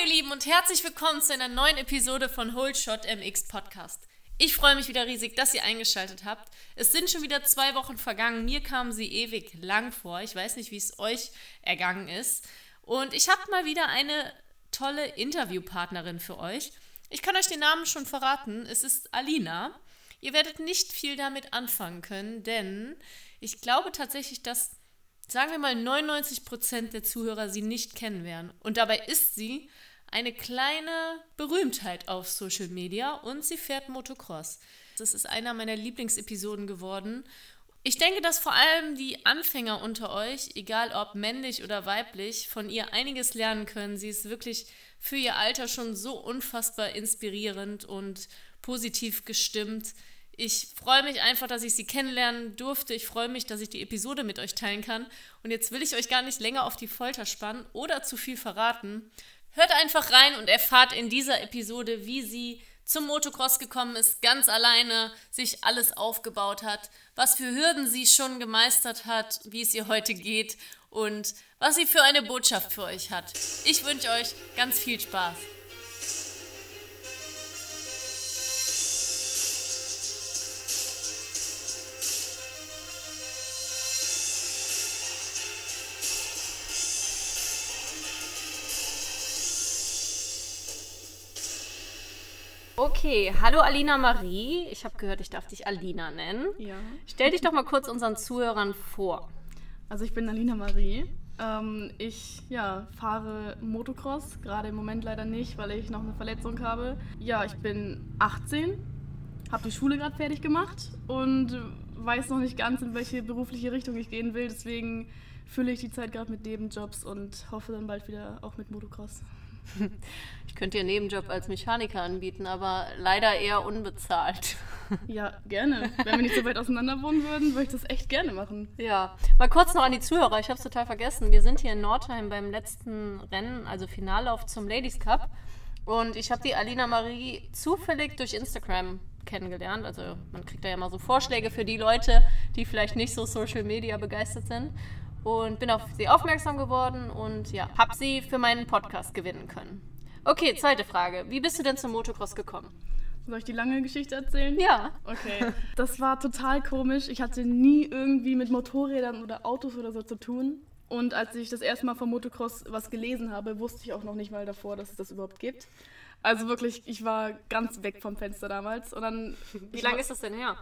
ihr Lieben und herzlich willkommen zu einer neuen Episode von Whole Shot MX Podcast. Ich freue mich wieder riesig, dass ihr eingeschaltet habt. Es sind schon wieder zwei Wochen vergangen. Mir kamen sie ewig lang vor. Ich weiß nicht, wie es euch ergangen ist. Und ich habe mal wieder eine tolle Interviewpartnerin für euch. Ich kann euch den Namen schon verraten. Es ist Alina. Ihr werdet nicht viel damit anfangen können, denn ich glaube tatsächlich, dass, sagen wir mal, 99% der Zuhörer sie nicht kennen werden. Und dabei ist sie eine kleine Berühmtheit auf Social Media und sie fährt Motocross. Das ist einer meiner Lieblingsepisoden geworden. Ich denke, dass vor allem die Anfänger unter euch, egal ob männlich oder weiblich, von ihr einiges lernen können. Sie ist wirklich für ihr Alter schon so unfassbar inspirierend und positiv gestimmt. Ich freue mich einfach, dass ich sie kennenlernen durfte. Ich freue mich, dass ich die Episode mit euch teilen kann. Und jetzt will ich euch gar nicht länger auf die Folter spannen oder zu viel verraten. Hört einfach rein und erfahrt in dieser Episode, wie sie zum Motocross gekommen ist, ganz alleine sich alles aufgebaut hat, was für Hürden sie schon gemeistert hat, wie es ihr heute geht und was sie für eine Botschaft für euch hat. Ich wünsche euch ganz viel Spaß. Okay, hallo Alina Marie. Ich habe gehört, ich darf dich Alina nennen. Ja. Stell dich doch mal kurz unseren Zuhörern vor. Also ich bin Alina Marie. Ähm, ich ja, fahre Motocross, gerade im Moment leider nicht, weil ich noch eine Verletzung habe. Ja, ich bin 18, habe die Schule gerade fertig gemacht und weiß noch nicht ganz, in welche berufliche Richtung ich gehen will. Deswegen fülle ich die Zeit gerade mit Nebenjobs und hoffe dann bald wieder auch mit Motocross. Ich könnte dir einen Nebenjob als Mechaniker anbieten, aber leider eher unbezahlt. Ja, gerne. Wenn wir nicht so weit auseinander wohnen würden, würde ich das echt gerne machen. Ja, mal kurz noch an die Zuhörer. Ich habe es total vergessen. Wir sind hier in Nordheim beim letzten Rennen, also Finallauf zum Ladies Cup. Und ich habe die Alina Marie zufällig durch Instagram kennengelernt. Also man kriegt da ja mal so Vorschläge für die Leute, die vielleicht nicht so Social Media begeistert sind und bin auf sie aufmerksam geworden und ja, habe sie für meinen Podcast gewinnen können. Okay, zweite Frage. Wie bist du denn zum Motocross gekommen? Soll ich die lange Geschichte erzählen? Ja. Okay. Das war total komisch. Ich hatte nie irgendwie mit Motorrädern oder Autos oder so zu tun. Und als ich das erste Mal vom Motocross was gelesen habe, wusste ich auch noch nicht mal davor, dass es das überhaupt gibt. Also wirklich, ich war ganz weg vom Fenster damals. Und dann, Wie lange ist das denn her?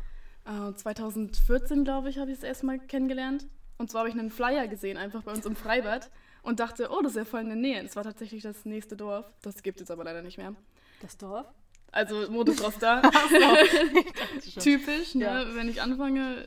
Äh, 2014, glaube ich, habe ich es erstmal kennengelernt. Und zwar habe ich einen Flyer gesehen, einfach bei uns im Freibad. Und dachte, oh, das ist ja voll in der Nähe. Das war tatsächlich das nächste Dorf. Das gibt es aber leider nicht mehr. Das Dorf? Also Motocross da. So. Typisch, ne? Ja. Wenn ich anfange,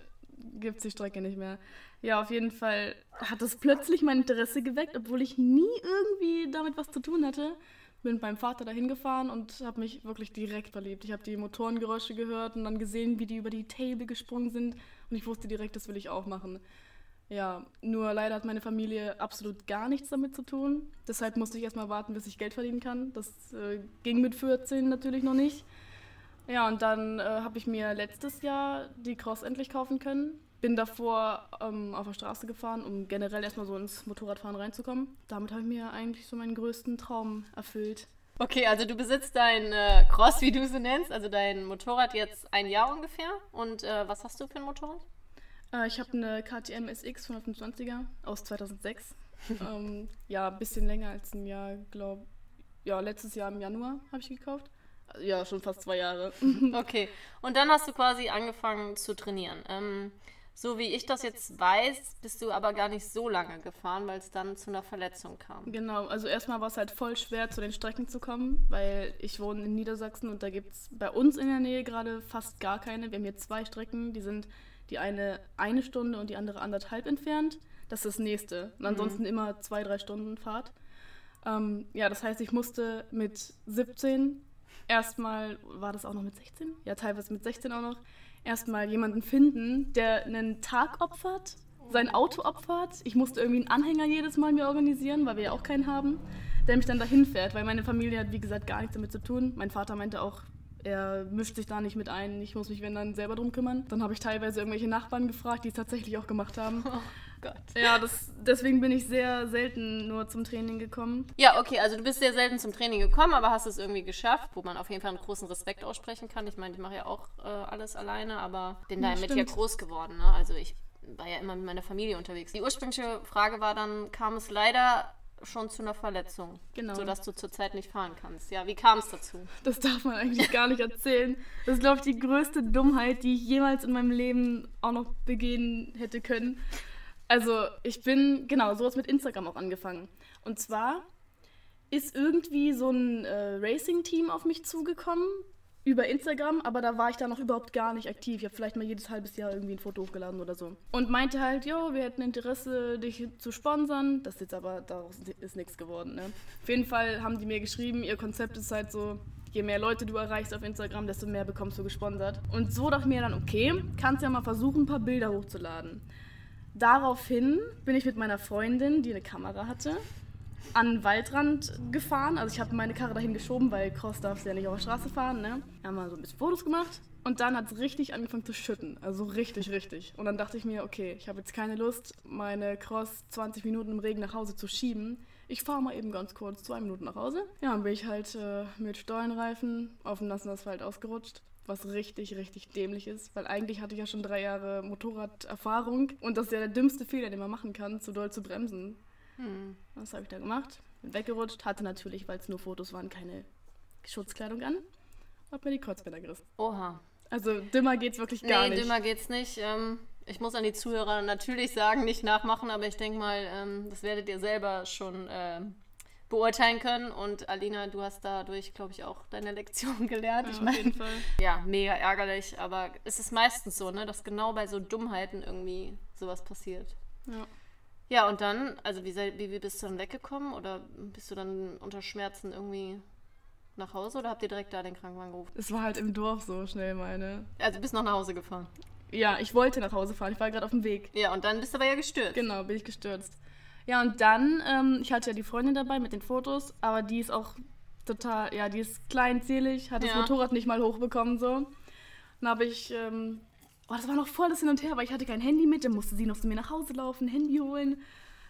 gibt es die Strecke nicht mehr. Ja, auf jeden Fall hat das plötzlich mein Interesse geweckt, obwohl ich nie irgendwie damit was zu tun hatte. Bin mit meinem Vater dahin gefahren und habe mich wirklich direkt verliebt. Ich habe die Motorengeräusche gehört und dann gesehen, wie die über die Table gesprungen sind. Und ich wusste direkt, das will ich auch machen. Ja, nur leider hat meine Familie absolut gar nichts damit zu tun. Deshalb musste ich erstmal warten, bis ich Geld verdienen kann. Das äh, ging mit 14 natürlich noch nicht. Ja, und dann äh, habe ich mir letztes Jahr die Cross endlich kaufen können. Bin davor ähm, auf der Straße gefahren, um generell erstmal so ins Motorradfahren reinzukommen. Damit habe ich mir eigentlich so meinen größten Traum erfüllt. Okay, also du besitzt dein äh, Cross, wie du es nennst, also dein Motorrad jetzt ein Jahr ungefähr. Und äh, was hast du für ein Motorrad? Äh, ich habe eine KTM SX 125er aus 2006. ähm, ja, ein bisschen länger als ein Jahr, glaube Ja, letztes Jahr im Januar habe ich gekauft. Ja, schon fast zwei Jahre. Okay, und dann hast du quasi angefangen zu trainieren. Ähm, so wie ich das jetzt weiß, bist du aber gar nicht so lange gefahren, weil es dann zu einer Verletzung kam. Genau, also erstmal war es halt voll schwer, zu den Strecken zu kommen, weil ich wohne in Niedersachsen und da gibt es bei uns in der Nähe gerade fast gar keine. Wir haben hier zwei Strecken, die sind die eine eine Stunde und die andere anderthalb entfernt. Das ist das nächste. Und ansonsten immer zwei, drei Stunden Fahrt. Ähm, ja, das heißt, ich musste mit 17 erstmal, war das auch noch mit 16? Ja, teilweise mit 16 auch noch, erstmal jemanden finden, der einen Tag opfert, sein Auto opfert. Ich musste irgendwie einen Anhänger jedes Mal mir organisieren, weil wir ja auch keinen haben, der mich dann dahin fährt, weil meine Familie hat, wie gesagt, gar nichts damit zu tun. Mein Vater meinte auch, er mischt sich da nicht mit ein, ich muss mich, wenn dann, selber drum kümmern. Dann habe ich teilweise irgendwelche Nachbarn gefragt, die es tatsächlich auch gemacht haben. Gott. Ja, das, deswegen bin ich sehr selten nur zum Training gekommen. Ja, okay, also du bist sehr selten zum Training gekommen, aber hast es irgendwie geschafft, wo man auf jeden Fall einen großen Respekt aussprechen kann. Ich meine, ich mache ja auch äh, alles alleine, aber bin Ja, damit ja groß geworden. Ne? Also ich war ja immer mit meiner Familie unterwegs. Die ursprüngliche Frage war dann, kam es leider schon zu einer Verletzung, Genau. sodass du zurzeit nicht fahren kannst. Ja, wie kam es dazu? Das darf man eigentlich gar nicht erzählen. Das ist, glaube ich, die größte Dummheit, die ich jemals in meinem Leben auch noch begehen hätte können. Also, ich bin, genau, sowas mit Instagram auch angefangen. Und zwar ist irgendwie so ein äh, Racing-Team auf mich zugekommen über Instagram, aber da war ich da noch überhaupt gar nicht aktiv. Ich habe vielleicht mal jedes halbes Jahr irgendwie ein Foto hochgeladen oder so. Und meinte halt, jo, wir hätten Interesse, dich zu sponsern. Das ist jetzt aber, daraus ist nichts geworden, ne? Auf jeden Fall haben die mir geschrieben, ihr Konzept ist halt so, je mehr Leute du erreichst auf Instagram, desto mehr bekommst du gesponsert. Und so dachte ich mir dann, okay, kannst ja mal versuchen, ein paar Bilder hochzuladen. Daraufhin bin ich mit meiner Freundin, die eine Kamera hatte, an den Waldrand gefahren. Also ich habe meine Karre dahin geschoben, weil Cross darfst ja nicht auf der Straße fahren. Ne? Haben mal so ein bisschen Fotos gemacht. Und dann hat es richtig angefangen zu schütten. Also richtig, richtig. Und dann dachte ich mir, okay, ich habe jetzt keine Lust, meine Cross 20 Minuten im Regen nach Hause zu schieben. Ich fahre mal eben ganz kurz zwei Minuten nach Hause. Ja, dann bin ich halt äh, mit Stollenreifen auf dem nassen Asphalt ausgerutscht. Was richtig, richtig dämlich ist, weil eigentlich hatte ich ja schon drei Jahre Motorraderfahrung und das ist ja der dümmste Fehler, den man machen kann, zu doll zu bremsen. Hm. Was habe ich da gemacht? Bin weggerutscht, hatte natürlich, weil es nur Fotos waren, keine Schutzkleidung an. Hab mir die Kreuzbänder gerissen. Oha. Also dümmer geht's wirklich gar nee, nicht. dümmer geht's nicht. Ähm, ich muss an die Zuhörer natürlich sagen, nicht nachmachen, aber ich denke mal, ähm, das werdet ihr selber schon ähm, beurteilen können. Und Alina, du hast dadurch, glaube ich, auch deine Lektion gelernt. Ja, ich auf meine, jeden Fall. ja, mega ärgerlich, aber es ist meistens so, ne, dass genau bei so Dummheiten irgendwie sowas passiert. Ja. Ja, und dann, also wie, wie, wie bist du dann weggekommen oder bist du dann unter Schmerzen irgendwie nach Hause oder habt ihr direkt da den Krankenwagen gerufen? Es war halt im Dorf so schnell meine. Also bist noch nach Hause gefahren. Ja, ich wollte nach Hause fahren, ich war gerade auf dem Weg. Ja, und dann bist du aber ja gestürzt. Genau, bin ich gestürzt. Ja, und dann, ähm, ich hatte ja die Freundin dabei mit den Fotos, aber die ist auch total, ja, die ist kleinzählig, hat das Ja. Motorrad nicht mal hochbekommen so. Dann habe ich, ähm, oh, das war noch voll das Hin und Her, weil ich hatte kein Handy mit, dann musste sie noch zu mir nach Hause laufen, Handy holen.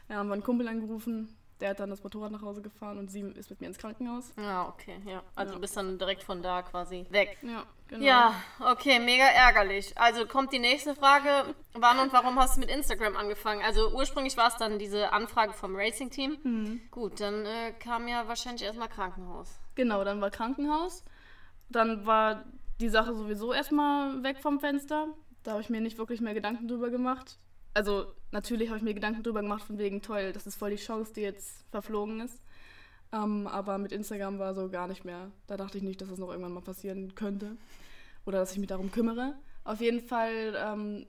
Ja, haben wir einen Kumpel angerufen, der hat dann das Motorrad nach Hause gefahren und sie ist mit mir ins Krankenhaus. Ja, okay, ja. Also Ja. du bist dann direkt von da quasi weg. Ja, genau. Ja, okay, mega ärgerlich. Also kommt die nächste Frage. Wann und warum hast du mit Instagram angefangen? Also ursprünglich war es dann diese Anfrage vom Racing-Team. Mhm. Gut, dann äh, kam ja wahrscheinlich erstmal Krankenhaus. Genau, dann war Krankenhaus. Dann war die Sache sowieso erstmal weg vom Fenster. Da habe ich mir nicht wirklich mehr Gedanken drüber gemacht. Also natürlich habe ich mir Gedanken drüber gemacht, von wegen toll, das ist voll die Chance, die jetzt verflogen ist. Ähm, aber mit Instagram war so gar nicht mehr. Da dachte ich nicht, dass das noch irgendwann mal passieren könnte. Oder dass ich mich darum kümmere. Auf jeden Fall, ähm,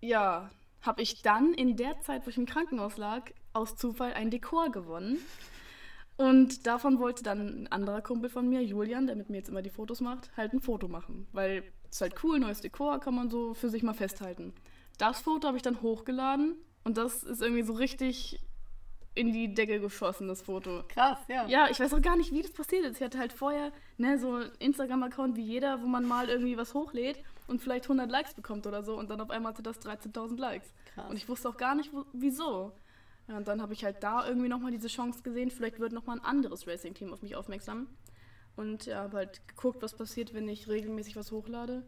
ja, habe ich dann in der Zeit, wo ich im Krankenhaus lag, aus Zufall ein Dekor gewonnen. Und davon wollte dann ein anderer Kumpel von mir, Julian, der mit mir jetzt immer die Fotos macht, halt ein Foto machen. Weil ist halt cool, neues Dekor, kann man so für sich mal festhalten. Das Foto habe ich dann hochgeladen und das ist irgendwie so richtig in die Decke geschossen, das Foto. Krass, ja. Ja, ich weiß auch gar nicht, wie das passiert ist. Ich hatte halt vorher ne, so einen Instagram-Account wie jeder, wo man mal irgendwie was hochlädt und vielleicht 100 Likes bekommt oder so und dann auf einmal hatte das 13.000 Likes. Krass. Und ich wusste auch gar nicht, wo, wieso. Ja, und dann habe ich halt da irgendwie nochmal diese Chance gesehen, vielleicht wird nochmal ein anderes Racing-Team auf mich aufmerksam. Und ja, habe halt geguckt, was passiert, wenn ich regelmäßig was hochlade.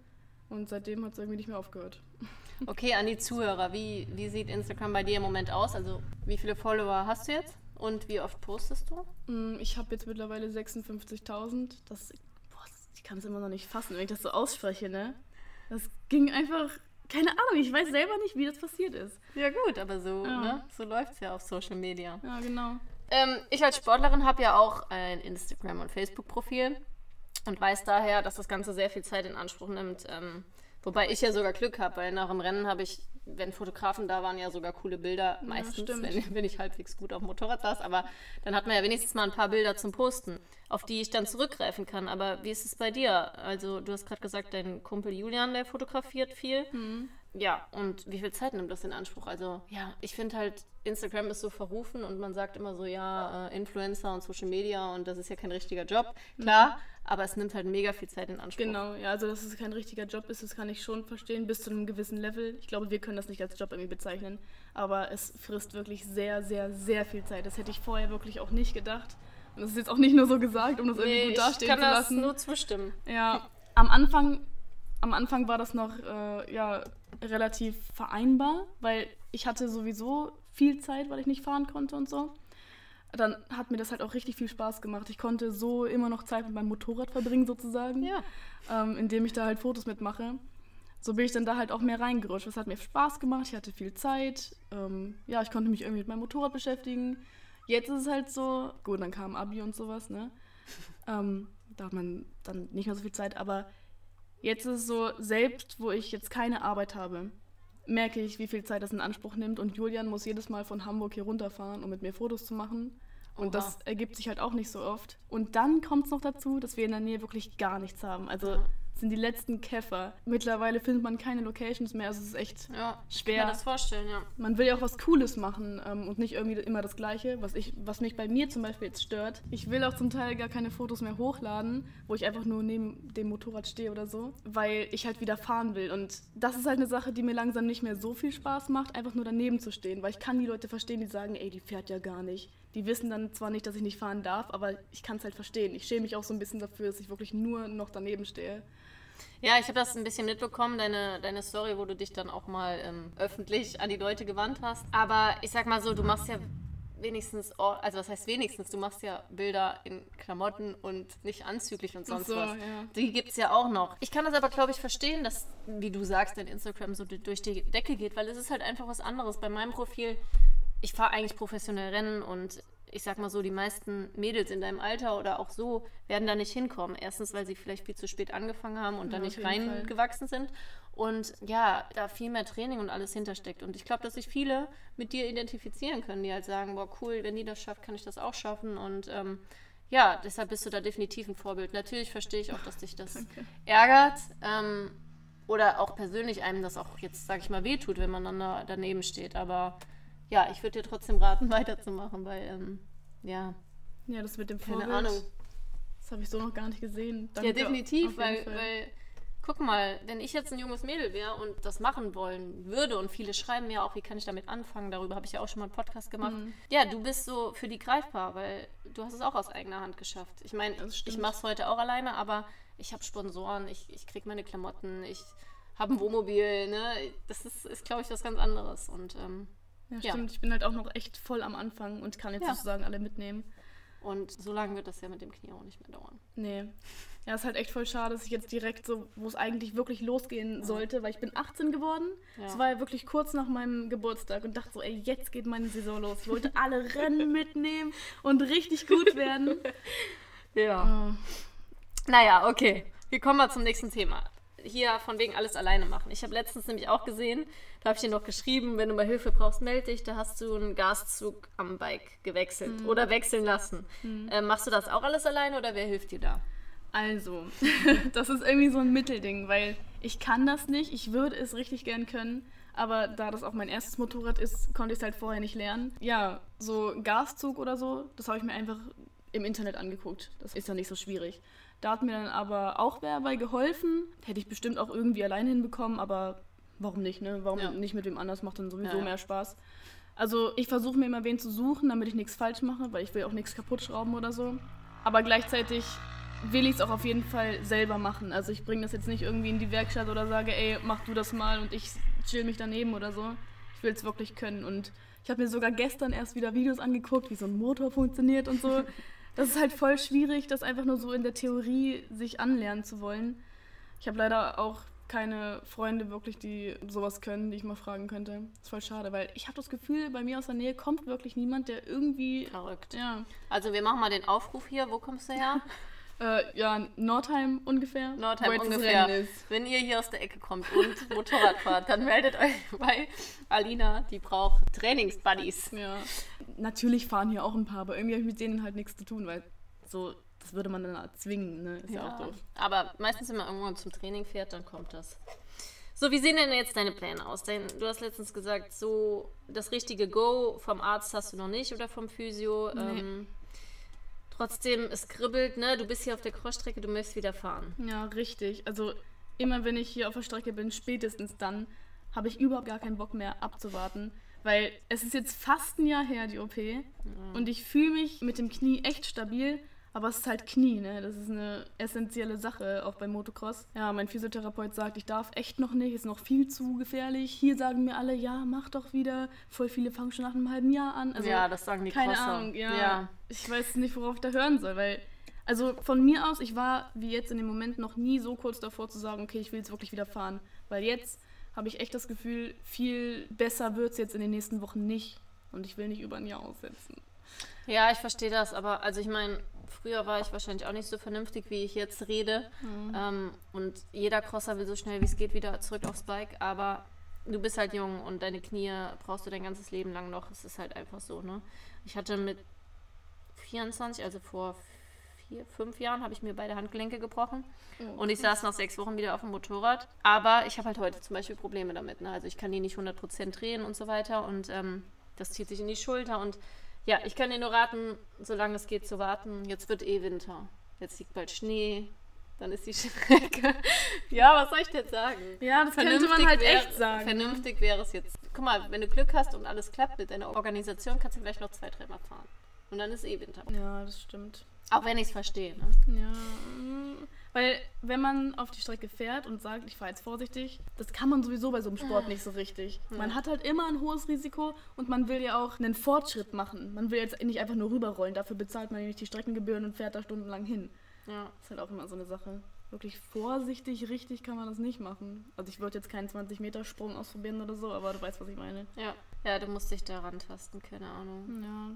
Und seitdem hat es irgendwie nicht mehr aufgehört. Okay, an die Zuhörer. Wie, wie sieht Instagram bei dir im Moment aus? Also wie viele Follower hast du jetzt? Und wie oft postest du? Mm, Ich habe jetzt mittlerweile 56.000. Das, boah, ich kann es immer noch nicht fassen, wenn ich das so ausspreche, ne? Das ging einfach, keine Ahnung, ich weiß selber nicht, wie das passiert ist. Ja gut, aber so, Ja. ne? so läuft es ja auf Social Media. Ja, genau. Ähm, ich als Sportlerin habe ja auch ein Instagram- und Facebook-Profil und weiß daher, dass das Ganze sehr viel Zeit in Anspruch nimmt. Ähm, wobei ich ja sogar Glück habe, weil nach dem Rennen habe ich, wenn Fotografen da waren, ja sogar coole Bilder meistens, stimmt. wenn, wenn ich halbwegs gut auf dem Motorrad saß. Aber dann hat man ja wenigstens mal ein paar Bilder zum Posten, auf die ich dann zurückgreifen kann. Aber wie ist es bei dir? Also du hast gerade gesagt, dein Kumpel Julian, der fotografiert viel. Ja, und wie viel Zeit nimmt das in Anspruch? Also, ja, ich finde halt, Instagram ist so verrufen und man sagt immer so, ja, äh, Influencer und Social Media und das ist ja kein richtiger Job. Klar, mhm. aber es nimmt halt mega viel Zeit in Anspruch. Genau, ja, also dass es kein richtiger Job ist, das kann ich schon verstehen, bis zu einem gewissen Level. Ich glaube, wir können das nicht als Job irgendwie bezeichnen, aber es frisst wirklich sehr, sehr, sehr viel Zeit. Das hätte ich vorher wirklich auch nicht gedacht. Und das ist jetzt auch nicht nur so gesagt, um das nee, irgendwie gut dastehen zu lassen. Ich kann das nur zustimmen. Ja, am Anfang, am Anfang war das noch, äh, ja, relativ vereinbar, weil ich hatte sowieso viel Zeit, weil ich nicht fahren konnte und so. Dann hat mir das halt auch richtig viel Spaß gemacht. Ich konnte so immer noch Zeit mit meinem Motorrad verbringen, sozusagen, ja. ähm, indem ich da halt Fotos mitmache. So bin ich dann da halt auch mehr reingerutscht. Es hat mir Spaß gemacht, ich hatte viel Zeit. Ähm, ja, ich konnte mich irgendwie mit meinem Motorrad beschäftigen. Jetzt ist es halt so, gut, dann kam Abi und sowas, ne? Ähm, da hat man dann nicht mehr so viel Zeit, aber Jetzt ist es so, selbst wo ich jetzt keine Arbeit habe, merke ich, wie viel Zeit das in Anspruch nimmt. Und Julian muss jedes Mal von Hamburg hier runterfahren, um mit mir Fotos zu machen. Und Oha. das ergibt sich halt auch nicht so oft. Und dann kommt es noch dazu, dass wir in der Nähe wirklich gar nichts haben. Also ja sind die letzten Käfer. Mittlerweile findet man keine Locations mehr, also es ist echt ja, schwer. Ich kann mir das vorstellen, ja. Man will ja auch was Cooles machen ähm, und nicht irgendwie immer das Gleiche, was, ich, was mich bei mir zum Beispiel jetzt stört. Ich will auch zum Teil gar keine Fotos mehr hochladen, wo ich einfach nur neben dem Motorrad stehe oder so, weil ich halt wieder fahren will. Und das ist halt eine Sache, die mir langsam nicht mehr so viel Spaß macht, einfach nur daneben zu stehen, weil ich kann die Leute verstehen, die sagen, ey, die fährt ja gar nicht die wissen dann zwar nicht, dass ich nicht fahren darf, aber ich kann es halt verstehen. Ich schäme mich auch so ein bisschen dafür, dass ich wirklich nur noch daneben stehe. Ja, ich habe das ein bisschen mitbekommen, deine, deine Story, wo du dich dann auch mal ähm, öffentlich an die Leute gewandt hast. Aber ich sag mal so, du machst ja wenigstens, also was heißt wenigstens, du machst ja Bilder in Klamotten und nicht anzüglich und sonst so, was. Ja. Die gibt es ja auch noch. Ich kann das aber, glaube ich, verstehen, dass, wie du sagst, dein Instagram so durch die Decke geht, weil es ist halt einfach was anderes. Bei meinem Profil, ich fahre eigentlich professionell Rennen und ich sag mal so, die meisten Mädels in deinem Alter oder auch so werden da nicht hinkommen. Erstens, weil sie vielleicht viel zu spät angefangen haben und ja, da nicht reingewachsen sind. Und ja, da viel mehr Training und alles hintersteckt. Und ich glaube, dass sich viele mit dir identifizieren können, die halt sagen, boah, cool, wenn die das schafft, kann ich das auch schaffen. Und ähm, ja, deshalb bist du da definitiv ein Vorbild. Natürlich verstehe ich auch, dass dich das Danke. ärgert. Ähm, oder auch persönlich einem das auch jetzt, sag ich mal, wehtut, wenn man dann da daneben steht. Aber ja, ich würde dir trotzdem raten, weiterzumachen, weil, ähm, ja. Ja, das mit dem Vorbild. Keine Ahnung. Das habe ich so noch gar nicht gesehen. Danke ja, definitiv, weil, weil, guck mal, wenn ich jetzt ein junges Mädel wäre und das machen wollen würde und viele schreiben mir auch, wie kann ich damit anfangen, darüber habe ich ja auch schon mal einen Podcast gemacht. Mhm. Ja, du bist so für die greifbar, weil du hast es auch aus eigener Hand geschafft. Ich meine, ich mache es heute auch alleine, aber ich habe Sponsoren, ich, ich kriege meine Klamotten, ich habe ein Wohnmobil, ne? Das ist, ist glaube ich, was ganz anderes und ähm, ja, stimmt. Ja. Ich bin halt auch noch echt voll am Anfang und kann jetzt ja. sozusagen alle mitnehmen. Und so lange wird das ja mit dem Knie auch nicht mehr dauern. Nee. Ja, ist halt echt voll schade, dass ich jetzt direkt so, wo es eigentlich wirklich losgehen ja. sollte, weil ich bin 18 geworden. Es ja. war ja wirklich kurz nach meinem Geburtstag und dachte so, ey, jetzt geht meine Saison los. Ich wollte alle Rennen mitnehmen und richtig gut werden. Ja. Oh. Naja, okay. Wir kommen mal zum nächsten Thema hier von wegen alles alleine machen. Ich habe letztens nämlich auch gesehen, da habe ich dir noch geschrieben, wenn du mal Hilfe brauchst, melde dich. Da hast du einen Gaszug am Bike gewechselt mhm. oder wechseln lassen. Mhm. Äh, machst du das auch alles alleine oder wer hilft dir da? Also, das ist irgendwie so ein Mittelding, weil ich kann das nicht. Ich würde es richtig gern können. Aber da das auch mein erstes Motorrad ist, konnte ich es halt vorher nicht lernen. Ja, so Gaszug oder so, das habe ich mir einfach im Internet angeguckt. Das ist ja nicht so schwierig. Da hat mir dann aber auch wer dabei geholfen. Hätte ich bestimmt auch irgendwie alleine hinbekommen, aber warum nicht, ne? Warum ja. nicht mit wem anders macht dann sowieso ja. mehr Spaß. Also ich versuche mir immer wen zu suchen, damit ich nichts falsch mache, weil ich will auch nichts kaputt schrauben oder so. Aber gleichzeitig will ich es auch auf jeden Fall selber machen. Also ich bringe das jetzt nicht irgendwie in die Werkstatt oder sage, ey, mach du das mal und ich chill mich daneben oder so. Ich will es wirklich können. Und ich habe mir sogar gestern erst wieder Videos angeguckt, wie so ein Motor funktioniert und so. das ist halt voll schwierig, das einfach nur so in der Theorie sich anlernen zu wollen. Ich habe leider auch keine Freunde wirklich, die sowas können, die ich mal fragen könnte. Das ist voll schade, weil ich habe das Gefühl, bei mir aus der Nähe kommt wirklich niemand, der irgendwie. Verrückt. Ja. Also wir machen mal den Aufruf hier. Wo kommst du her? Äh, ja, Nordheim ungefähr. Nordheim ungefähr. Wenn ihr hier aus der Ecke kommt und Motorrad fahrt, dann meldet euch bei Alina, die braucht Trainingsbuddies. Ja. Natürlich fahren hier auch ein paar, aber irgendwie habe ich mit denen halt nichts zu tun, weil so, das würde man dann zwingen, ne? Ist ja, ja auch doof. Aber meistens, wenn man irgendwann zum Training fährt, dann kommt das. So, wie sehen denn jetzt deine Pläne aus? Dein, du hast letztens gesagt, so das richtige Go vom Arzt hast du noch nicht oder vom Physio. Nee. Ähm, trotzdem, es kribbelt, ne? Du bist hier auf der Crossstrecke, du möchtest wieder fahren. Ja, richtig. Also immer wenn ich hier auf der Strecke bin, spätestens dann, habe ich überhaupt gar keinen Bock mehr abzuwarten. Weil es ist jetzt fast ein Jahr her, die OP. Und ich fühle mich mit dem Knie echt stabil. Aber es ist halt Knie, ne? Das ist eine essentielle Sache, auch beim Motocross. Ja, mein Physiotherapeut sagt, ich darf echt noch nicht, ist noch viel zu gefährlich. Hier sagen mir alle, ja, mach doch wieder. Voll viele fangen schon nach einem halben Jahr an. Also, ja, das sagen die keine Crosser. Ahnung, ja, ja. Ich weiß nicht, worauf ich da hören soll, weil. Also von mir aus, ich war wie jetzt in dem Moment noch nie so kurz davor zu sagen, okay, ich will jetzt wirklich wieder fahren. Weil jetzt habe ich echt das Gefühl, viel besser wird es jetzt in den nächsten Wochen nicht. Und ich will nicht über ein Jahr aussetzen. Ja, ich verstehe das, aber also ich meine, früher war ich wahrscheinlich auch nicht so vernünftig, wie ich jetzt rede. Ähm, und jeder Crosser will so schnell wie es geht wieder zurück aufs Bike, aber du bist halt jung und deine Knie brauchst du dein ganzes Leben lang noch. Es ist halt einfach so, ne? Ich hatte mit 24, also vor vier, fünf Jahren, habe ich mir beide Handgelenke gebrochen. Und ich saß nach sechs Wochen wieder auf dem Motorrad. Aber ich habe halt heute zum Beispiel Probleme damit. Ne? Also ich kann die nicht 100% drehen und so weiter. Und ähm, das zieht sich in die Schulter. Und ja, ich kann dir nur raten, solange es geht, zu warten. Jetzt wird eh Winter. Jetzt liegt bald Schnee. Dann ist die Strecke. ja, was soll ich denn sagen? Ja, das könnte man halt wär- echt sagen. Vernünftig wäre es jetzt. Guck mal, wenn du Glück hast und alles klappt mit deiner Organisation, kannst du vielleicht noch zwei, dreimal fahren. Und dann ist eh Winter. Ja, das stimmt. Auch wenn ich es verstehe. Ne? Ja, mm, weil wenn man auf die Strecke fährt und sagt, ich fahre jetzt vorsichtig, das kann man sowieso bei so einem Sport nicht so richtig. Man hat halt immer ein hohes Risiko und man will ja auch einen Fortschritt machen. Man will jetzt nicht einfach nur rüberrollen, dafür bezahlt man ja nicht die Streckengebühren und fährt da stundenlang hin. Ja. Das ist halt auch immer so eine Sache. Wirklich vorsichtig, richtig kann man das nicht machen. Also ich würde jetzt keinen 20-Meter-Sprung ausprobieren oder so, aber du weißt, was ich meine. Ja. ja, du musst dich da rantasten, keine Ahnung. Ja,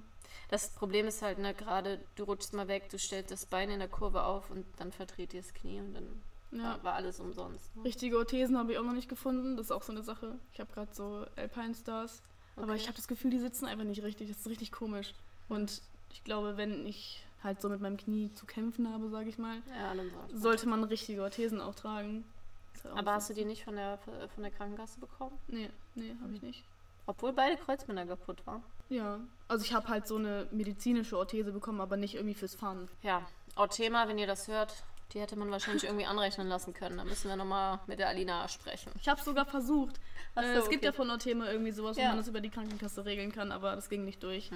Das Problem ist halt, ne, gerade du rutschst mal weg, du stellst das Bein in der Kurve auf und dann verdreht dir das Knie und dann ja. war, alles umsonst. Ne? Richtige Orthesen habe ich auch noch nicht gefunden. Das ist auch so eine Sache. Ich habe gerade so Alpine Stars. Aber Okay. ich habe das Gefühl, die sitzen einfach nicht richtig. Das ist richtig komisch. Und ich glaube, wenn ich halt so mit meinem Knie zu kämpfen habe, sage ich mal, Ja, sollte man richtige Orthesen auch tragen. Auch Aber so- hast du die nicht von der, von der Krankenkasse bekommen? Nee, nee, habe ich nicht. Obwohl beide Kreuzbänder kaputt waren. Ja, also ich habe halt so eine medizinische Orthese bekommen, aber nicht irgendwie fürs Fahren. Ja, auch Thema, wenn ihr das hört, die hätte man wahrscheinlich irgendwie anrechnen lassen können. Da müssen wir nochmal mit der Alina sprechen. Ich habe sogar versucht. Äh, so, es gibt okay. ja von Orthema irgendwie sowas, wo Ja. man das über die Krankenkasse regeln kann, aber das ging nicht durch.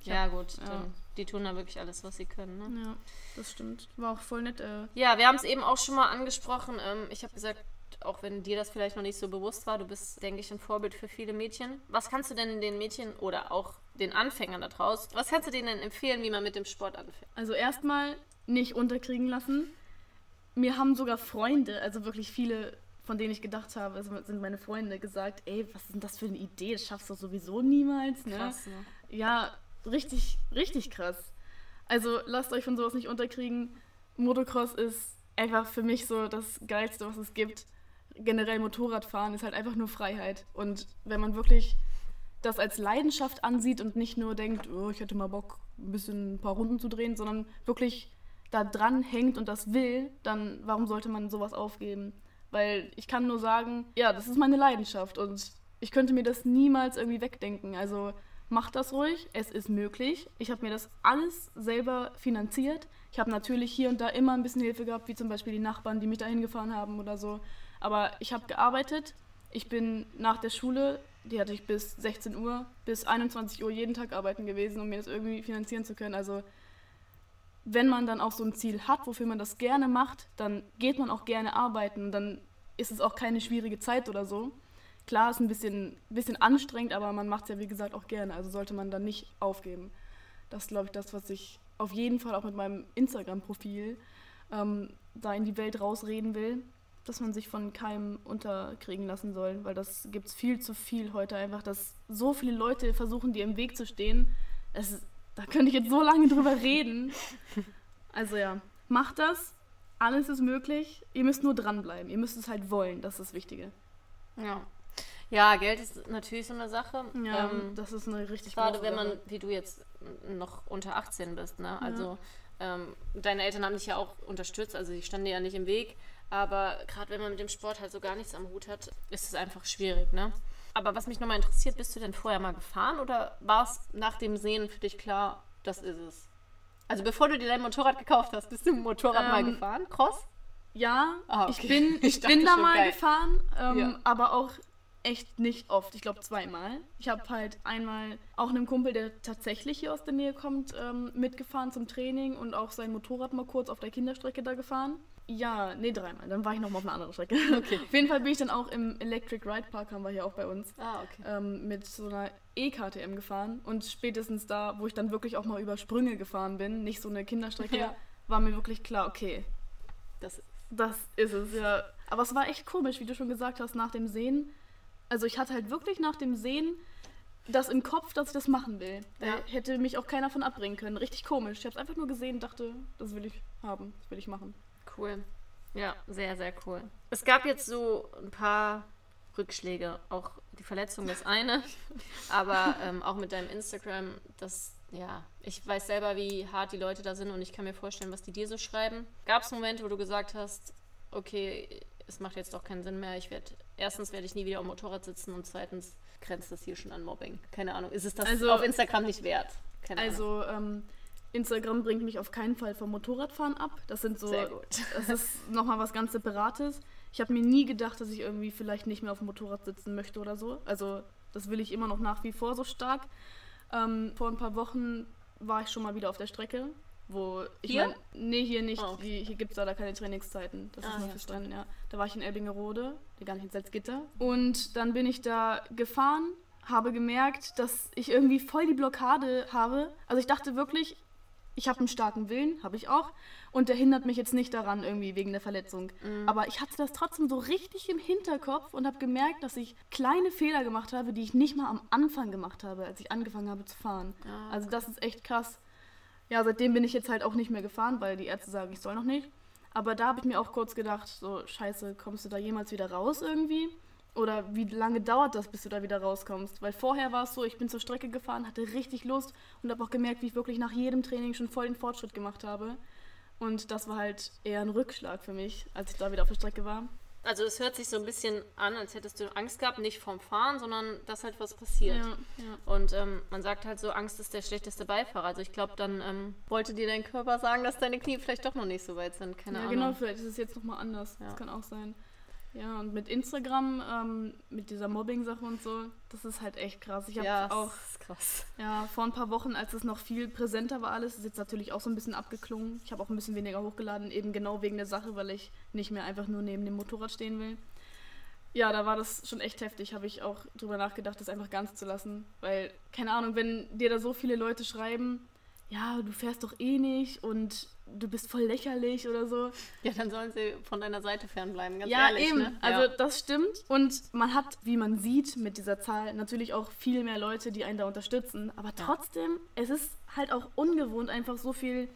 Ich Ja, hab- gut, ja. Die tun da wirklich alles, was sie können. Ne? Ja, das stimmt. War auch voll nett. Äh, Ja, wir haben es eben auch schon mal angesprochen. Ähm, ich habe gesagt, auch wenn dir das vielleicht noch nicht so bewusst war, du bist, denke ich, ein Vorbild für viele Mädchen. Was kannst du denn den Mädchen oder auch den Anfängern da draußen, was kannst du denen denn empfehlen, wie man mit dem Sport anfängt? Also erstmal nicht unterkriegen lassen. Mir haben sogar Freunde, also wirklich viele, von denen ich gedacht habe, also sind meine Freunde, gesagt, ey, was ist denn das für eine Idee? Das schaffst du sowieso niemals, ne? Krass, ne? Ja, richtig, richtig krass. Also lasst euch von sowas nicht unterkriegen. Motocross ist einfach für mich so das Geilste, was es gibt. Generell Motorradfahren ist halt einfach nur Freiheit. Und wenn man wirklich das als Leidenschaft ansieht und nicht nur denkt, oh, ich hätte mal Bock, ein bisschen ein paar Runden zu drehen, sondern wirklich da dran hängt und das will, dann warum sollte man sowas aufgeben? Weil ich kann nur sagen, ja, das ist meine Leidenschaft und ich könnte mir das niemals irgendwie wegdenken. Also macht das ruhig, es ist möglich. Ich habe mir das alles selber finanziert. Ich habe natürlich hier und da immer ein bisschen Hilfe gehabt, wie zum Beispiel die Nachbarn, die mich dahin gefahren haben oder so. Aber ich habe gearbeitet. Ich bin nach der Schule, die hatte ich bis 16 Uhr, bis 21 Uhr jeden Tag arbeiten gewesen, um mir das irgendwie finanzieren zu können. Also wenn man dann auch so ein Ziel hat, wofür man das gerne macht, dann geht man auch gerne arbeiten. Dann ist es auch keine schwierige Zeit oder so. Klar, ist ein bisschen, bisschen anstrengend, aber man macht es ja wie gesagt auch gerne. Also sollte man dann nicht aufgeben. Das ist, glaube ich, das, was ich auf jeden Fall auch mit meinem Instagram-Profil ähm, da in die Welt rausreden will, dass man sich von keinem unterkriegen lassen soll, weil das gibt es viel zu viel heute einfach, dass so viele Leute versuchen, dir im Weg zu stehen. Es, da könnte ich jetzt so lange drüber reden. Also ja, macht das. Alles ist möglich. Ihr müsst nur dranbleiben. Ihr müsst es halt wollen. Das ist das Wichtige. Ja. Ja, Geld ist natürlich so eine Sache. Ja, Ähm, das ist eine richtig Gerade große wenn man, Sache. wie du jetzt noch unter 18 bist, ne? Also ähm, deine Eltern haben dich ja auch unterstützt, also die standen dir ja nicht im Weg. Aber gerade wenn man mit dem Sport halt so gar nichts am Hut hat, ist es einfach schwierig, ne? Aber was mich nochmal interessiert, bist du denn vorher mal gefahren oder war es nach dem Sehen für dich klar, das ist es? Also bevor du dir dein Motorrad gekauft hast, bist du ein Motorrad ähm, mal gefahren? Cross? Ja, ah, okay. ich bin, ich, ich bin da mal geil. gefahren, ähm, ja. aber auch echt nicht oft. Ich glaube zweimal. Ich habe halt einmal auch einem Kumpel, der tatsächlich hier aus der Nähe kommt, ähm, mitgefahren zum Training und auch sein Motorrad mal kurz auf der Kinderstrecke da gefahren. Ja, nee, dreimal. Dann war ich noch mal auf einer anderen Strecke. Okay. auf jeden Fall bin ich dann auch im Electric Ride Park, haben wir hier auch bei uns, ah, okay. ähm, mit so einer E-KTM gefahren. Und spätestens da, wo ich dann wirklich auch mal über Sprünge gefahren bin, nicht so eine Kinderstrecke, ja. war mir wirklich klar, okay, das, das ist es, ja. Aber es war echt komisch, wie du schon gesagt hast, nach dem Sehen. Also ich hatte halt wirklich nach dem Sehen das im Kopf, dass ich das machen will. Da hätte mich auch keiner von abbringen können. Richtig komisch. Ich habe es einfach nur gesehen und dachte, das will ich haben, das will ich machen cool. Ja, sehr, sehr cool. Es gab jetzt so ein paar Rückschläge. Auch die Verletzung ist eine, aber ähm, auch mit deinem Instagram, das, ja, ich weiß selber, wie hart die Leute da sind und ich kann mir vorstellen, was die dir so schreiben. Gab es Momente, wo du gesagt hast, okay, es macht jetzt doch keinen Sinn mehr. Ich werde, erstens werde ich nie wieder am Motorrad sitzen und zweitens grenzt das hier schon an Mobbing. Keine Ahnung, ist es das also, auf Instagram nicht wert? Keine also, ähm, Instagram bringt mich auf keinen Fall vom Motorradfahren ab. Das sind so, das ist nochmal was ganz Separates. Ich habe mir nie gedacht, dass ich irgendwie vielleicht nicht mehr auf dem Motorrad sitzen möchte oder so. Also das will ich immer noch nach wie vor so stark. Ähm, vor ein paar Wochen war ich schon mal wieder auf der Strecke, wo ich hier? Mein, nee, hier nicht. Oh, okay. Hier gibt es leider keine Trainingszeiten. Das ah, ist nur ja, verstanden, ja. Da war ich in Elbingerode, gar nicht in Salzgitter. Und dann bin ich da gefahren, habe gemerkt, dass ich irgendwie voll die Blockade habe. Also ich dachte wirklich, ich habe einen starken Willen, habe ich auch. Und der hindert mich jetzt nicht daran, irgendwie wegen der Verletzung. Mhm. Aber ich hatte das trotzdem so richtig im Hinterkopf und habe gemerkt, dass ich kleine Fehler gemacht habe, die ich nicht mal am Anfang gemacht habe, als ich angefangen habe zu fahren. Ah. Also das ist echt krass. Ja, seitdem bin ich jetzt halt auch nicht mehr gefahren, weil die Ärzte sagen, ich soll noch nicht. Aber da habe ich mir auch kurz gedacht, so scheiße, kommst du da jemals wieder raus irgendwie? Oder wie lange dauert das, bis du da wieder rauskommst? Weil vorher war es so, ich bin zur Strecke gefahren, hatte richtig Lust und habe auch gemerkt, wie ich wirklich nach jedem Training schon voll den Fortschritt gemacht habe. Und das war halt eher ein Rückschlag für mich, als ich da wieder auf der Strecke war. Also es hört sich so ein bisschen an, als hättest du Angst gehabt, nicht vom Fahren, sondern dass halt was passiert. Ja, ja. Und ähm, man sagt halt so, Angst ist der schlechteste Beifahrer. Also ich glaube, dann ähm, wollte dir dein Körper sagen, dass deine Knie vielleicht doch noch nicht so weit sind. Keine ja, Ahnung. genau, vielleicht ist es jetzt nochmal anders. Das kann auch sein. Ja, und mit Instagram, ähm, mit dieser Mobbing-Sache und so, das ist halt echt krass. Ich habe ja, auch krass. Ja, vor ein paar Wochen, als es noch viel präsenter war alles, ist jetzt natürlich auch so ein bisschen abgeklungen. Ich habe auch ein bisschen weniger hochgeladen, eben genau wegen der Sache, weil ich nicht mehr einfach nur neben dem Motorrad stehen will. Ja, da war das schon echt heftig. Habe ich auch drüber nachgedacht, das einfach ganz zu lassen. Weil, keine Ahnung, wenn dir da so viele Leute schreiben, ja, du fährst doch eh nicht und du bist voll lächerlich oder so. Ja, dann sollen sie von deiner Seite fernbleiben, ganz ja, ehrlich. Eben. Ne? Also ja, das stimmt. Und man hat, wie man sieht mit dieser Zahl, natürlich auch viel mehr Leute, die einen da unterstützen. Aber trotzdem, ja. es ist halt auch ungewohnt, einfach so viel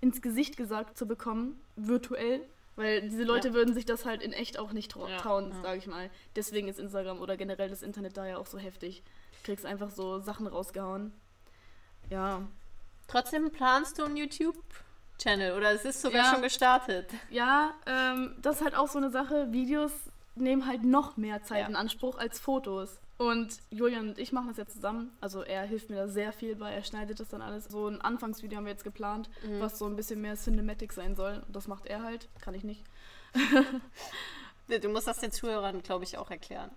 ins Gesicht gesagt zu bekommen, virtuell. Weil diese Leute ja. würden sich das halt in echt auch nicht trau trauen, ja. sage ich mal. Deswegen ist Instagram oder generell das Internet da ja auch so heftig. Du kriegst einfach so Sachen rausgehauen. Ja. Trotzdem planst du ein YouTube Channel oder es ist sogar ja. schon gestartet. Ja, ähm, das ist halt auch so eine Sache. Videos nehmen halt noch mehr Zeit ja. in Anspruch als Fotos. Und Julian und ich machen das jetzt zusammen. Also er hilft mir da sehr viel bei. Er schneidet das dann alles. So ein Anfangsvideo haben wir jetzt geplant, mhm. was so ein bisschen mehr Cinematic sein soll. Und das macht er halt. Kann ich nicht. du musst das den Zuhörern, glaube ich, auch erklären.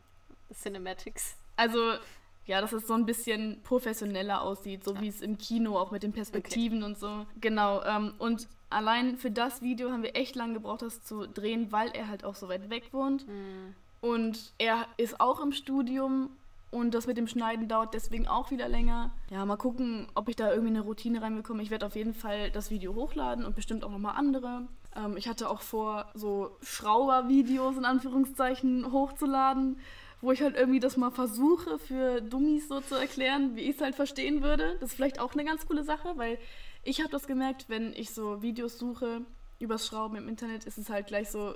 Cinematics. Also ja, dass es so ein bisschen professioneller aussieht, so ja. wie es im Kino auch mit den Perspektiven okay. und so. Genau. Ähm, und allein für das Video haben wir echt lange gebraucht, das zu drehen, weil er halt auch so weit weg wohnt. Mhm. Und er ist auch im Studium und das mit dem Schneiden dauert deswegen auch wieder länger. Ja, mal gucken, ob ich da irgendwie eine Routine reinbekomme. Ich werde auf jeden Fall das Video hochladen und bestimmt auch nochmal andere. Ähm, ich hatte auch vor, so Schrauber-Videos in Anführungszeichen hochzuladen wo ich halt irgendwie das mal versuche, für Dummies so zu erklären, wie ich es halt verstehen würde. Das ist vielleicht auch eine ganz coole Sache, weil ich habe das gemerkt, wenn ich so Videos suche übers Schrauben im Internet, ist es halt gleich so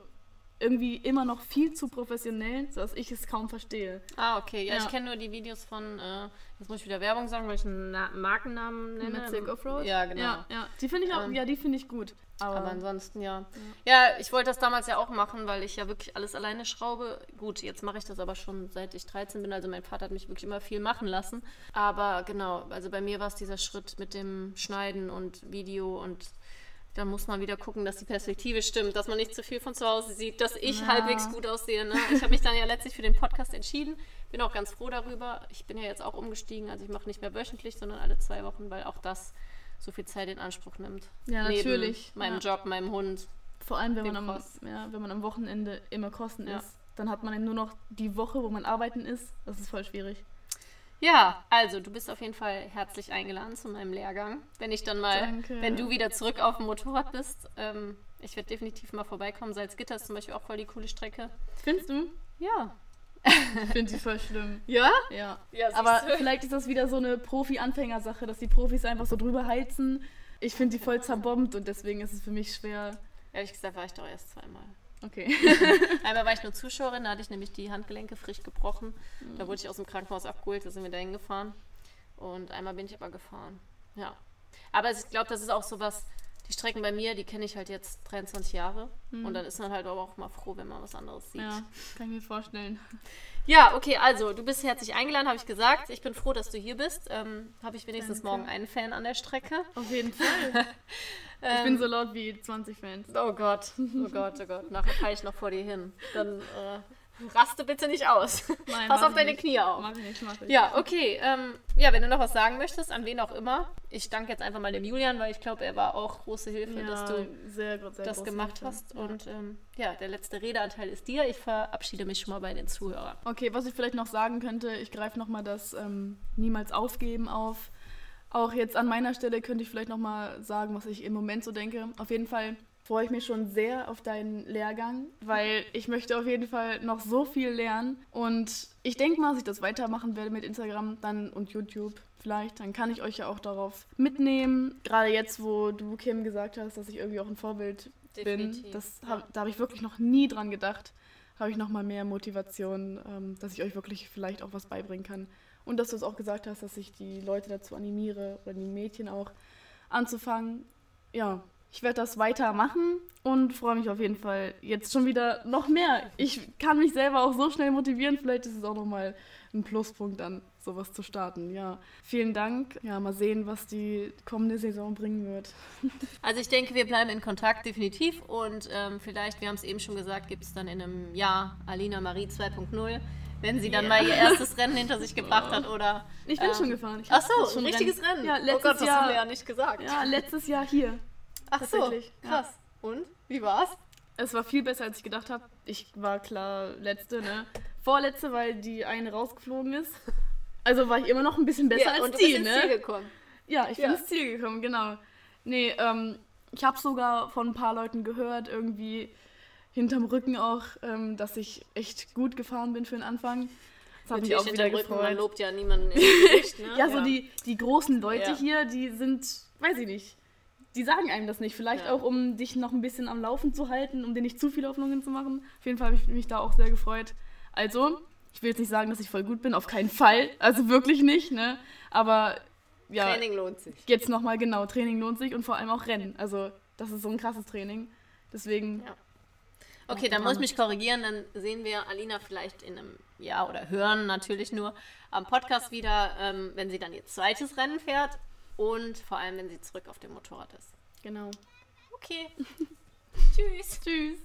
irgendwie immer noch viel zu professionell, sodass ich es kaum verstehe. Ah, okay. Ja, Ja. ich kenne nur die Videos von, äh, jetzt muss ich wieder Werbung sagen, weil ich einen Na Markennamen nenne. Mit Silk Offroad? Ja, genau. Ja, ja. Die finde ich auch, Ähm, ja, die finde ich gut. Aber, Aber ansonsten ja. Ja, ich wollte das damals ja auch machen, weil ich ja wirklich alles alleine schraube. Gut, jetzt mache ich das aber schon seit ich 13 bin. Also mein Vater hat mich wirklich immer viel machen lassen. Aber genau, also bei mir war es dieser Schritt mit dem Schneiden und Video und da muss man wieder gucken, dass die Perspektive stimmt, dass man nicht zu viel von zu Hause sieht, dass ich Ja. halbwegs gut aussehe. Ne? Ich habe mich dann ja letztlich für den Podcast entschieden. Bin auch ganz froh darüber. Ich bin ja jetzt auch umgestiegen, also ich mache nicht mehr wöchentlich, sondern alle zwei Wochen, weil auch das so viel Zeit in Anspruch nimmt. Ja, Neben natürlich. Meinem Ja. Job, meinem Hund. vor allem, wenn man, am, ja, wenn man am Wochenende immer Kosten ist, dann hat man nur noch die Woche, wo man arbeiten ist. Das ist voll schwierig. Ja, also du bist auf jeden Fall herzlich eingeladen zu meinem Lehrgang. Wenn ich dann mal, Danke. wenn du wieder zurück auf dem Motorrad bist, ähm, ich werde definitiv mal vorbeikommen. Salzgitter ist zum Beispiel auch voll die coole Strecke. Findest du? Ja. Ich finde sie voll schlimm. Ja? Ja. Ja, Aber du. vielleicht ist das wieder so eine Profi-Anfängersache, dass die Profis einfach so drüber heizen. Ich finde die voll zerbombt und deswegen ist es für mich schwer. Ehrlich gesagt war ich doch erst zweimal. Okay. Einmal war ich nur Zuschauerin, da hatte ich nämlich die Handgelenke frisch gebrochen. Da wurde ich aus dem Krankenhaus abgeholt, da sind wir dahin gefahren. Und einmal bin ich aber gefahren. Ja. Aber ich glaube, das ist auch so was, die Strecken bei mir, die kenne ich halt jetzt 23 Jahre. Und dann ist man halt aber auch mal froh, wenn man was anderes sieht. ja, kann ich mir vorstellen. Ja, okay, also du bist herzlich eingeladen, habe ich gesagt. Ich bin froh, dass du hier bist. Ähm, habe ich wenigstens Danke. morgen einen Fan an der Strecke. Auf jeden Fall. ich bin so laut wie 20 Fans. Oh Gott, oh Gott, oh Gott. Nachher falle ich noch vor dir hin. Dann äh, raste bitte nicht aus. Nein, Pass auf deine nicht. Knie auf. Mach ich nicht, mach ich. Ja, okay. Ähm, ja, wenn du noch was sagen möchtest, an wen auch immer. Ich danke jetzt einfach mal dem Julian, weil ich glaube, er war auch große Hilfe, Ja, dass du sehr, sehr das gemacht Hilfe. hast. Und ähm, ja, der letzte Redeanteil ist dir. Ich verabschiede mich schon mal bei den Zuhörern. Okay, was ich vielleicht noch sagen könnte, ich greife nochmal das ähm, Niemals aufgeben auf. Auch jetzt an meiner Stelle könnte ich vielleicht nochmal sagen, was ich im Moment so denke. Auf jeden Fall freue ich mich schon sehr auf deinen Lehrgang, weil ich möchte auf jeden Fall noch so viel lernen. Und ich denke mal, dass ich das weitermachen werde mit Instagram dann und YouTube vielleicht. Dann kann ich euch ja auch darauf mitnehmen. Gerade jetzt, wo du, Kim, gesagt hast, dass ich irgendwie auch ein Vorbild Definitiv, bin. Das hab, da habe ich wirklich noch nie dran gedacht. Habe ich noch mal mehr Motivation, ähm, dass ich euch wirklich vielleicht auch was beibringen kann. Und dass du es auch gesagt hast, dass ich die Leute dazu animiere oder die Mädchen auch anzufangen. Ja, ich werde das weitermachen und freue mich auf jeden Fall jetzt schon wieder noch mehr. Ich kann mich selber auch so schnell motivieren. Vielleicht ist es auch noch mal ein Pluspunkt dann, sowas zu starten. Ja, vielen Dank. Ja, mal sehen, was die kommende Saison bringen wird. Also ich denke, wir bleiben in Kontakt definitiv und ähm, vielleicht, wir haben es eben schon gesagt, gibt es dann in einem Jahr Alina Marie 2.0, wenn sie dann Ja. mal ihr erstes Rennen hinter sich gebracht hat oder... Ich bin ähm, schon gefahren. Ich Ach so, ein richtiges Rennen. Ja, oh letztes Gott, das Jahr. haben wir ja nicht gesagt. Ja, letztes Jahr hier. Ach so, tatsächlich, ja. krass. Und, wie war's? Es war viel besser, als ich gedacht habe. Ich war klar letzte, ne? Vorletzte, weil die eine rausgeflogen ist. Also war ich immer noch ein bisschen besser als und du die, bist ins ne? Ziel gekommen. Ja, ich bin Ja. ins Ziel gekommen, genau. Nee, ähm, ich habe sogar von ein paar Leuten gehört, irgendwie hinterm Rücken auch, ähm, dass ich echt gut gefahren bin für den Anfang. Das hat mich auch wieder hinterm Rücken, man gefreut. lobt ja niemanden ins Gesicht, ne? Ja, so die, die großen Leute Ja. hier, die sind, weiß ich nicht, die sagen einem das nicht. Vielleicht Ja. auch, um dich noch ein bisschen am Laufen zu halten, um dir nicht zu viele Hoffnungen zu machen. Auf jeden Fall habe ich mich da auch sehr gefreut. Also, ich will jetzt nicht sagen, dass ich voll gut bin, auf keinen Fall. Also wirklich nicht, ne? Aber ja, Training lohnt sich. jetzt nochmal genau, Training lohnt sich und vor allem auch Rennen. Also, das ist so ein krasses Training. Deswegen, Ja. Okay, dann muss ich mich korrigieren, dann sehen wir Alina vielleicht in einem Jahr oder hören natürlich nur am Podcast wieder, ähm, wenn sie dann ihr zweites Rennen fährt und vor allem, wenn sie zurück auf dem Motorrad ist. genau. Okay. Tschüss. Tschüss.